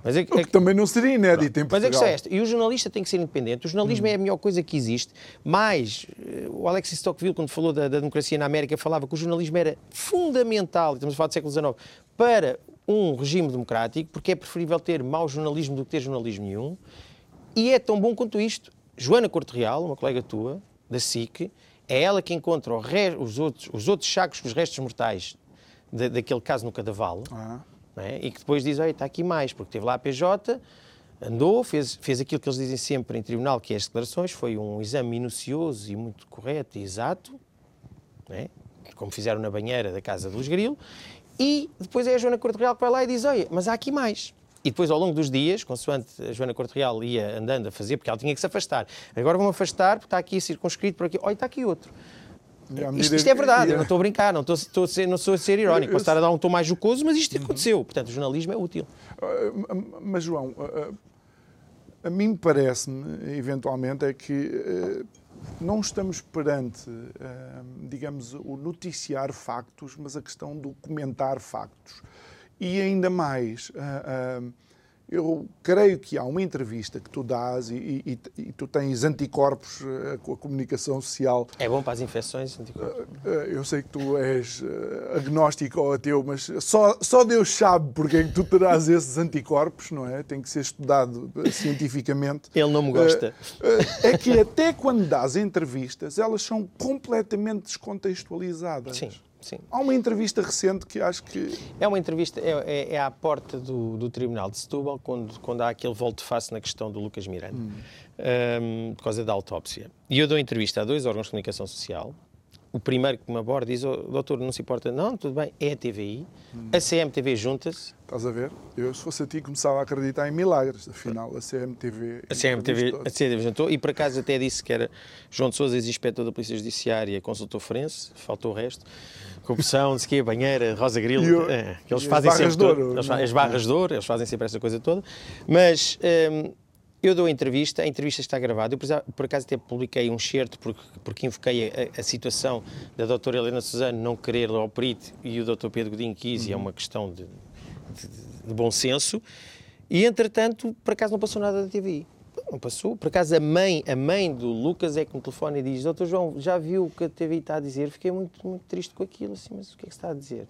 Mas é, o que é, também não seria inédito em Portugal. Mas a questão é esta, e o jornalista tem que ser independente, o jornalismo hum. é a melhor coisa que existe, mas eh, o Alexis Tocqueville, quando falou da, da, democracia na América, falava que o jornalismo era fundamental, estamos a falar do século XIX, para um regime democrático, porque é preferível ter mau jornalismo do que ter jornalismo nenhum, e é tão bom quanto isto. Joana Corte Real, uma colega tua, da SIC, é ela que encontra os outros, os outros sacos com os restos mortais daquele caso no Cadaval. Ah é? e que depois diz, olha, está aqui mais, porque teve lá a PJ, andou, fez, fez aquilo que eles dizem sempre em tribunal, que é as declarações, foi um exame minucioso e muito correto e exato, é? como fizeram na banheira da casa do Grilo, e depois é a Joana Corte Real que vai lá e diz, olha, mas há aqui mais. E depois, ao longo dos dias, consoante a Joana Corte Real ia andando a fazer, porque ela tinha que se afastar. Agora vão afastar, porque está aqui circunscrito por aqui. Olha, está aqui outro. Isto, isto, é verdade, eu não estou a brincar, não estou, estou a ser, não sou a ser irónico, posso estar a dar um tom mais jocoso, mas isto aconteceu. Portanto, o jornalismo é útil. Ah, mas, João, ah, ah, a mim parece-me, eventualmente, é que não estamos perante, digamos, o noticiar factos, mas a questão do comentar factos. E ainda mais, eu creio que há uma entrevista que tu dás e, e, e tu tens anticorpos uh, com a comunicação social. É bom para as infecções, anticorpos? Uh, uh, eu sei que tu és agnóstico ou ateu, mas só, só Deus sabe porque é que tu terás *laughs* esses anticorpos, não é? Tem que ser estudado cientificamente. Ele não me gosta. é que até quando dás entrevistas, elas são completamente descontextualizadas. Sim. Sim. Há uma entrevista recente que acho que. É uma entrevista, é, é, é à porta do, do, Tribunal de Setúbal, quando, quando há aquele volte-face na questão do Lucas Miranda, hum. um, por causa da autópsia. E eu dou entrevista a dois órgãos de comunicação social, o primeiro que me aborda diz, oh, doutor, não se importa, não, tudo bem, é a TVI, hum. a CMTV junta-se. Estás a ver? Eu, se fosse a ti, começava a acreditar em milagres, afinal, a CMTV... A CMTV, a CMTV juntou, e por acaso até disse que era João de Sousa, ex-inspetor da Polícia Judiciária, consultor forense, faltou o resto, corrupção, sei quê, banheira, Rosa Grilo, eu, é, que eles fazem sempre... As barras de ouro. As barras de ouro, eles fazem sempre essa coisa toda, mas... Um, eu dou a entrevista, a entrevista está gravada. Eu, por acaso, até publiquei um certo porque, porque invoquei a, a, situação da doutora Helena Suzano não querer ao perito e o doutor Pedro Godinho quis, uhum. e é uma questão de, de, de, bom senso. E, entretanto, por acaso não passou nada da TVI. Não passou. Por acaso, a mãe, a mãe do Lucas é que me telefona e diz: Doutor João, já viu o que a TVI está a dizer? Fiquei muito, muito triste com aquilo. Assim, mas o que é que está a dizer?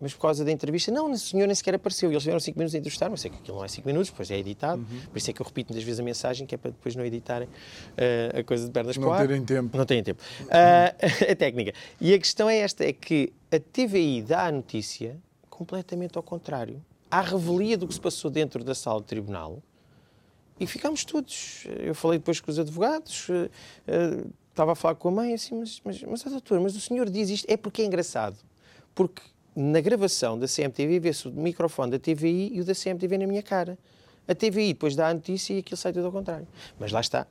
mas por causa da entrevista, não, o senhor nem sequer apareceu. E eles tiveram 5 minutos a entrevistar, mas sei que aquilo não é 5 minutos, depois é editado. Uhum. Por isso é que eu repito muitas vezes a mensagem, que é para depois não editarem uh, a coisa de pernas para Não terem tempo. Não terem tempo. Uh, *laughs* a técnica. E a questão é esta, é que a TVI dá a notícia completamente ao contrário. Há revelia do que se passou dentro da sala do tribunal e ficámos todos. Eu falei depois com os advogados, uh, estava a falar com a mãe, assim, mas, mas, mas, doutor, mas o senhor diz isto, é porque é engraçado. Porque na gravação da CMTV vê-se o microfone da TVI e o da CMTV na minha cara. A TVI depois dá a notícia e aquilo sai tudo ao contrário. Mas lá está.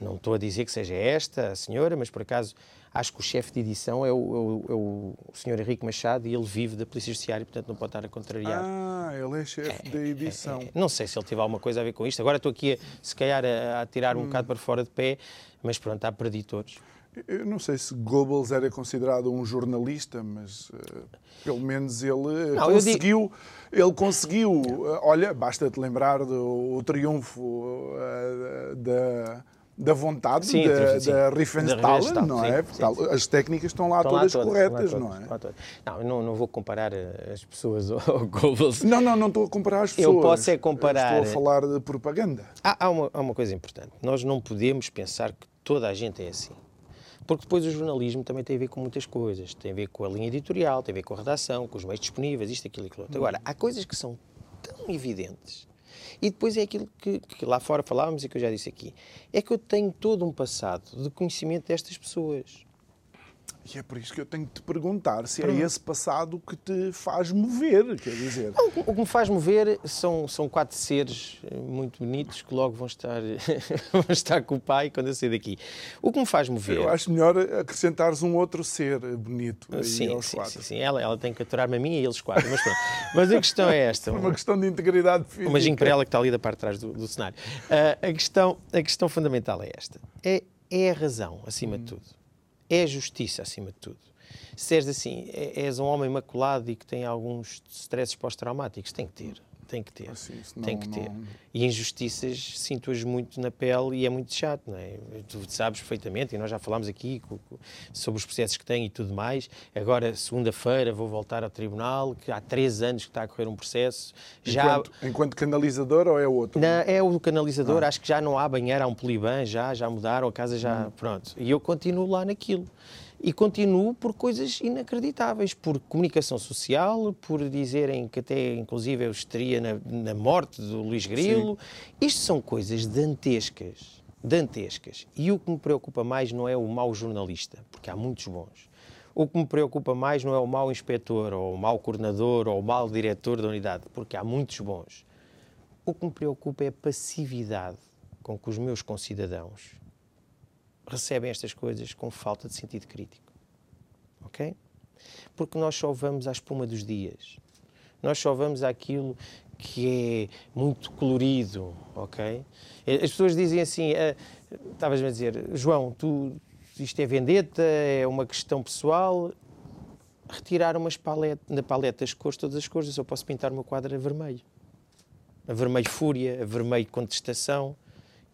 Não estou a dizer que seja esta a senhora, mas por acaso acho que o chefe de edição é o, é o, é o senhor Henrique Machado e ele vive da Polícia Judiciária, portanto não pode estar a contrariar. Ah, ele é chefe é, da edição. É, é, não sei se ele teve alguma coisa a ver com isto. Agora estou aqui, a, se calhar, a, a tirar um hum. bocado para fora de pé, mas pronto, há preditores. Eu não sei se Goebbels era considerado um jornalista, mas uh, pelo menos ele não, conseguiu. Digo... Ele conseguiu. Uh, olha, basta-te lembrar do triunfo uh, da da vontade sim, da, sim. da Riefenstahl, não é? Sim, as técnicas estão lá estão todas lá todas, corretas, não é? Não, eu não, não vou comparar as pessoas ao Goebbels. Não, não, não estou a comparar as pessoas. Eu posso é comparar... Estou a falar de propaganda. Há, há, uma, há uma coisa importante. Nós não podemos pensar que toda a gente é assim. Porque depois o jornalismo também tem a ver com muitas coisas. Tem a ver com a linha editorial, tem a ver com a redação, com os meios disponíveis, isto, aquilo e aquilo outro. Agora, há coisas que são tão evidentes. E depois é aquilo que, que, lá fora falávamos e que eu já disse aqui. É que eu tenho todo um passado de conhecimento destas pessoas. E é por isso que eu tenho que te perguntar se é esse passado que te faz mover, quer dizer. O que me faz mover são, são quatro seres eh, muito bonitos que logo vão estar, *laughs* vão estar com o pai quando eu sair daqui. O que me faz mover. Eu acho melhor acrescentares um outro ser bonito. sim, aos sim, quatro. sim, sim. Ela, ela tem que aturar-me a mim e eles quatro. Mas, pronto. mas a questão é esta. uma questão de integridade física. Imagino para ela que está ali da parte de trás do, do cenário. Uh, a, questão, a questão fundamental é esta. É, é a razão, acima hum. de tudo é justiça acima de tudo. Se és assim, é, és um homem imaculado e que tem alguns stresses pós-traumáticos, tem que ter. Tem que ter. Assim, não, tem que ter. Não... E injustiças sinto-as muito na pele e é muito chato, não é? Tu sabes perfeitamente, e nós já falámos aqui sobre os processos que tem e tudo mais. Agora, segunda-feira, vou voltar ao tribunal, que há três anos que está a correr um processo. Enquanto, já... enquanto canalizador ou é outro? Não, é o canalizador, ah. acho que já não há banheiro, há um poliban, já, já mudaram, a casa já. Hum. Pronto. E eu continuo lá naquilo e continuo por coisas inacreditáveis, por comunicação social, por dizerem que até inclusive eu estaria na, na morte do Luís Grilo. Sim. Isto são coisas dantescas, dantescas. E o que me preocupa mais não é o mau jornalista, porque há muitos bons. O que me preocupa mais não é o mau inspetor, ou o mau coordenador, ou o mau diretor da unidade, porque há muitos bons. O que me preocupa é a passividade com que os meus concidadãos recebem estas coisas com falta de sentido crítico. Ok? Porque nós só vamos à espuma dos dias. Nós só vamos àquilo que é muito colorido, ok? As pessoas dizem assim, uh, estavas-me a dizer, João, tu, isto é vendetta, é uma questão pessoal, retirar umas paleta, na paleta as cores, todas as cores, eu só posso pintar o meu quadro a vermelho. A vermelho fúria, a vermelho contestação.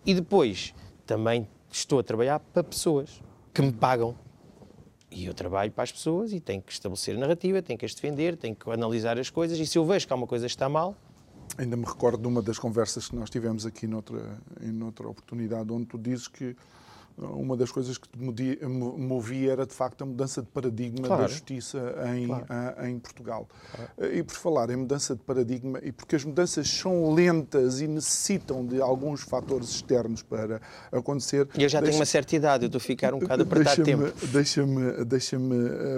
E depois, também estou a trabalhar para pessoas que me pagam. E eu trabalho para as pessoas e tenho que estabelecer narrativa, tenho que as defender, tenho que analisar as coisas e se eu vejo que há uma coisa que está mal... Ainda me recordo de uma das conversas que nós tivemos aqui noutra, em noutra oportunidade, onde tu dizes que uma das coisas que te movia era de facto a mudança de paradigma claro. da justiça em, claro. a, em Portugal. Claro. E por falar em mudança de paradigma, e porque as mudanças são lentas e necessitam de alguns fatores externos para acontecer. E eu já deixa, tenho uma certa idade, eu estou a ficar um bocado apertado de tempo. Deixa-me deixa eh,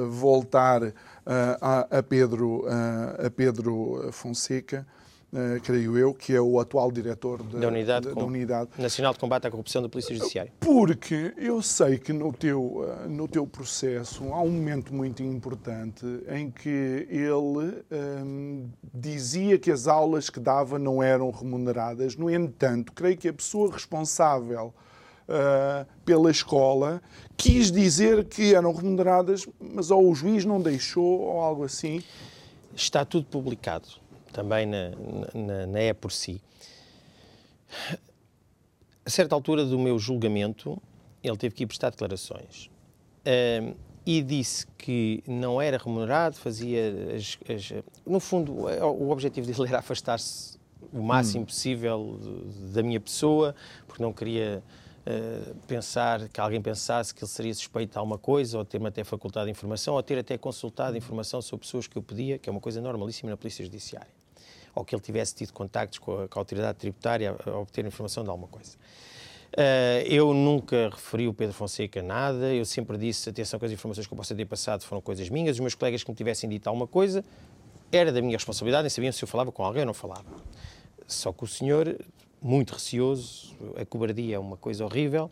voltar uh, a, a, Pedro, uh, a Pedro Fonseca. Uh, creio eu, que é o atual diretor de, da, unidade, da, da unidade, Nacional de Combate à Corrupção da Polícia Judiciária. Porque eu sei que no teu, uh, no teu processo há um momento muito importante em que ele um, ehm, dizia que as aulas que dava não eram remuneradas. No entanto, creio que a pessoa responsável uh, pela escola quis dizer que eram remuneradas, mas ou o juiz não deixou ou algo assim. Está tudo publicado também na, na, na é por si. A certa altura do meu julgamento, ele teve que ir prestar declarações. E disse que não era remunerado, fazia. As, as, no fundo, o objetivo dele era afastar-se o máximo hum. possível da minha pessoa, porque não queria uh, pensar que alguém pensasse que ele seria suspeito de alguma coisa, ou ter-me até facultado informação, ou ter até consultado informação sobre pessoas que eu pedia, que é uma coisa normalíssima na Polícia Judiciária ou que ele tivesse tido contactos com a, com a autoridade tributária a, obter informação de alguma coisa. Uh, eu nunca referi o Pedro Fonseca nada, eu sempre disse, atenção que as informações que eu possa ter passado foram coisas minhas, os meus colegas que me tivessem dito alguma coisa, era da minha responsabilidade, nem sabiam se eu falava com alguém ou não falava. Só que o senhor, muito receoso, a cobardia é uma coisa horrível,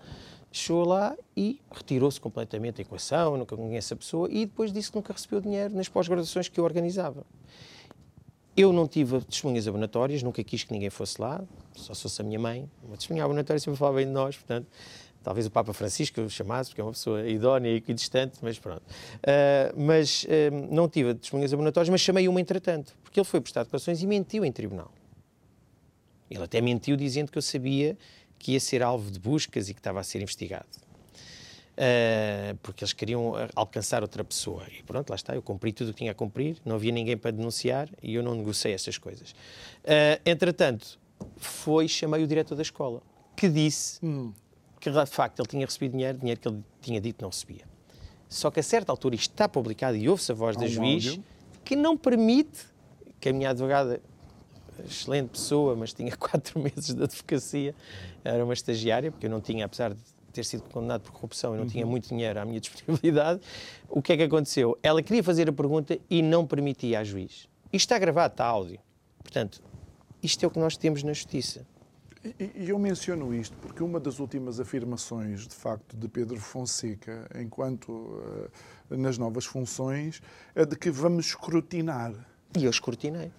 chegou lá e retirou-se completamente da equação, nunca conhece a pessoa, e depois disse que nunca recebeu dinheiro nas pós-graduações que eu organizava. Eu não tive testemunhas abonatórias, nunca quis que ninguém fosse lá, só se fosse a minha mãe. Uma testemunha abonatória sempre falava bem de nós, portanto, talvez o Papa Francisco o chamasse, porque é uma pessoa idónea e equidistante, mas pronto. Uh, mas uh, não tive testemunhas abonatórias, mas chamei uma entretanto, porque ele foi prestar declarações e mentiu em tribunal. Ele até mentiu dizendo que eu sabia que ia ser alvo de buscas e que estava a ser investigado. Uh, porque eles queriam alcançar outra pessoa. E pronto, lá está, eu cumpri tudo o que tinha a cumprir, não havia ninguém para denunciar e eu não negociei essas coisas. Uh, entretanto, foi, chamei o diretor da escola, que disse hum. que de facto ele tinha recebido dinheiro, dinheiro que ele tinha dito não recebia. Só que a certa altura isto está publicado e ouve-se a voz da juiz áudio. que não permite que a minha advogada, excelente pessoa, mas tinha *laughs* quatro meses de advocacia, era uma estagiária, porque eu não tinha, apesar de ter sido condenado por corrupção e não uhum. tinha muito dinheiro à minha *laughs* disponibilidade, o que é que aconteceu? Ela queria fazer a pergunta e não permitia a juiz. Isto está gravado, está áudio. Portanto, isto é o que nós temos na justiça. E eu menciono isto porque uma das últimas afirmações, de facto, de Pedro Fonseca, enquanto uh, nas novas funções, é de que vamos escrutinar. E eu escrutinei.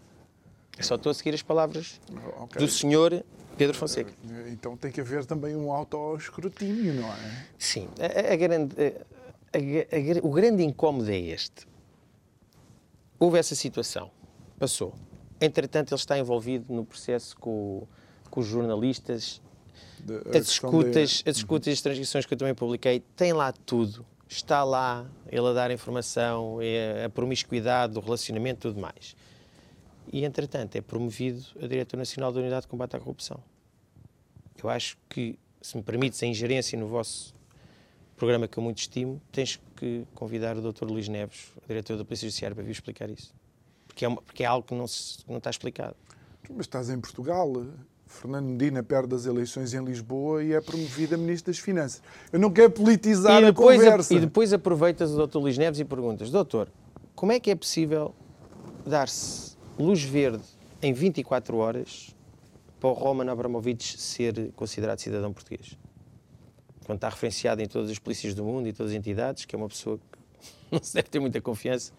Eu só estou a seguir as palavras okay. do senhor Pedro Fonseca. Eh, então tem que haver também um auto-escrutínio, não é? Sim. A, a grande, a, o grande incómodo é este. Houve essa situação. Passou. Entretanto, ele está envolvido no processo com, com os jornalistas. De, as, escutas, de... as escutas e as transcrições que eu também publiquei, tem lá tudo. Está lá ele a dar informação, é a promiscuidade do relacionamento e tudo mais e, entretanto, é promovido a Diretor Nacional da Unidade de Combate à Corrupção. Eu acho que, se me permites a ingerência no vosso programa que eu muito estimo, tens que convidar o Dr. Luís Neves, Diretor da Polícia Judiciária, para vir explicar isso. Porque é, uma, porque é algo que não, se, não está explicado. Mas estás em Portugal. Fernando Medina perde as eleições em Lisboa e é promovido a Ministro das Finanças. Eu não quero politizar a conversa. A, e depois aproveitas o Dr. Luís Neves e perguntas, Doutor, como é que é possível dar-se luz verde em 24 horas para o Roman Abramovich ser considerado cidadão português. Quando está referenciado em todas as polícias do mundo e todas as entidades, que é uma pessoa que *laughs* não se deve ter muita confiança,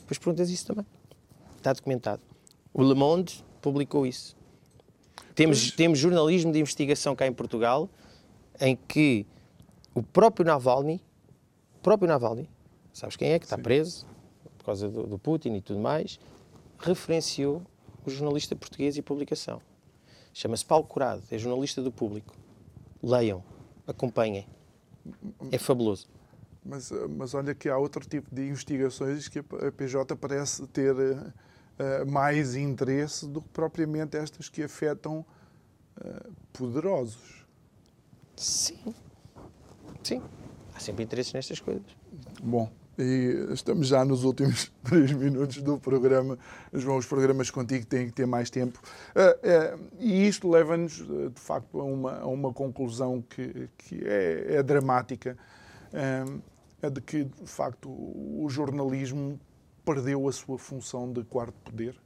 depois perguntas isso também. Está documentado. O Le Monde publicou isso. Temos, temos jornalismo de investigação cá em Portugal em que o próprio Navalny, próprio Navalny, sabes quem é que está Sim. preso por causa do, do Putin e tudo mais, referenciou o jornalista português e publicação. Chama-se Paulo Curado, é jornalista do público. Leiam, acompanhem. É fabuloso. Mas, mas olha que há outro tipo de investigações que a PJ parece ter uh, mais interesse do que propriamente estas que afetam uh, poderosos. Sim. Sim. Há sempre interesse nestas coisas. Bom, e estamos já nos últimos *laughs* três minutos do programa. João, os programas contigo têm que ter mais tempo. Uh, uh, e isto leva-nos, de facto, a uma, a uma conclusão que, que é, é dramática, a de que, de facto, o jornalismo perdeu a sua função de quarto poder.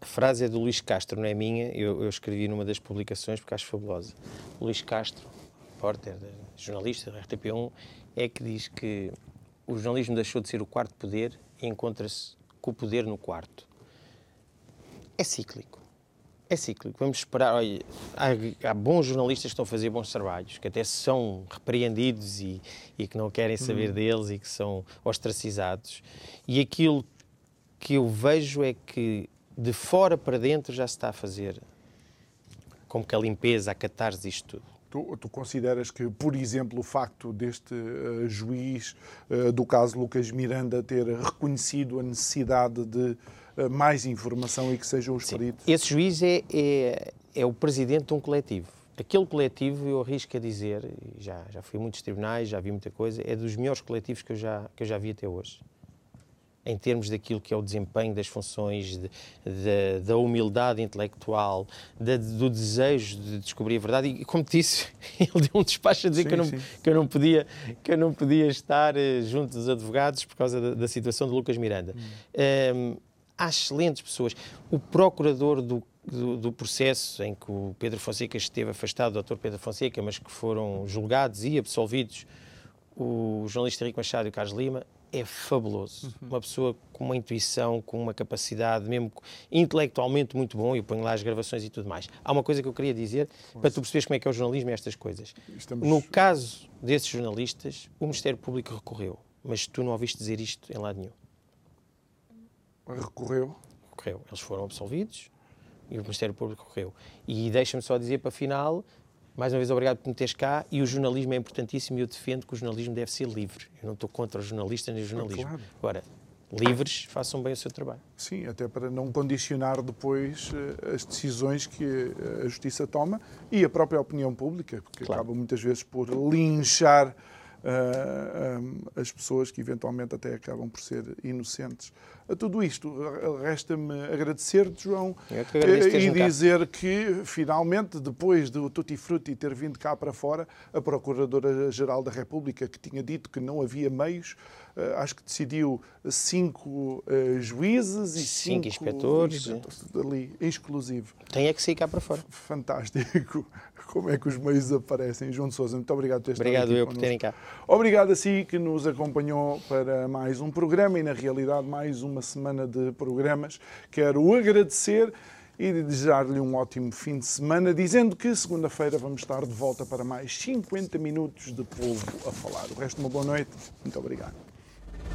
A frase é do Luís Castro, não é minha, eu, eu escrevi numa das publicações porque acho fabulosa. Luís Castro, repórter, jornalista da RTP1, é que diz que o jornalismo deixou de ser o quarto poder e encontra-se com o poder no quarto. É cíclico. É cíclico. Vamos esperar. Olha, há, há, bons jornalistas que estão a fazer bons trabalhos, que até são repreendidos e, e que não querem saber uhum. deles e que são ostracizados. E aquilo que eu vejo é que de fora para dentro já se está a fazer como que a limpeza, a catarse disto tudo. Tu, tu, consideras que, por exemplo, o facto deste uh, juiz uh, do caso Lucas Miranda ter reconhecido a necessidade de uh, mais informação e que sejam os Sim. peritos? Esse juiz é, é, é, o presidente de um coletivo. Aquele coletivo, eu arrisco a dizer, já, já fui a muitos tribunais, já vi muita coisa, é dos melhores coletivos que eu já, que eu já vi até hoje em termos daquilo que é o desempenho das funções, de, de, da humildade intelectual, de, do desejo de descobrir a verdade. E, como te disse, *laughs* ele deu um despacho a dizer sim, que, eu não, que, eu não podia, que eu não podia estar eh, junto dos advogados por causa da, da situação de Lucas Miranda. Hum. Um, há excelentes pessoas. O procurador do do, do, processo em que o Pedro Fonseca esteve afastado, o Dr. Pedro Fonseca, mas que foram julgados e absolvidos, o jornalista Henrique Machado e o Carlos Lima, é fabuloso. Uhum. Uma pessoa com uma intuição, com uma capacidade, mesmo intelectualmente muito bom, eu ponho lá as gravações e tudo mais. Há uma coisa que eu queria dizer, Pois. para tu perceberes como é que é o jornalismo e estas coisas. Estamos... No caso desses jornalistas, o Ministério Público recorreu, mas tu não ouviste dizer isto em lado nenhum. Recorreu? Recorreu. Eles foram absolvidos e o Ministério Público recorreu. E deixa-me só dizer para final mais uma vez, obrigado por me teres cá. E o jornalismo é importantíssimo e eu defendo que o jornalismo deve ser livre. Eu não estou contra os jornalistas nem o jornalismo. Claro. Agora, livres, façam bem o seu trabalho. Sim, até para não condicionar depois uh, as decisões que uh, a Justiça toma e a própria opinião pública, porque claro. acaba muitas vezes por linchar as pessoas que eventualmente até acabam por ser inocentes. A tudo isto, resta-me agradecer-te, João, e dizer que, finalmente, depois do Tutti Frutti ter vindo cá para fora, a Procuradora-Geral da República, que tinha dito que não havia meios, acho que decidiu cinco uh, juízes e cinco, cinco inspectores ali, exclusivo. Tem é que sair cá para fora. Fantástico. *laughs* Como é que os meios aparecem? João de Sousa, muito obrigado por ter Obrigado eu por terem cá. Obrigado a si que nos acompanhou para mais um programa e, na realidade, mais uma semana de programas. Quero agradecer e desejar-lhe um ótimo fim de semana, dizendo que segunda-feira vamos estar de volta para mais 50 minutos de povo a falar. O resto, uma boa noite. Muito obrigado.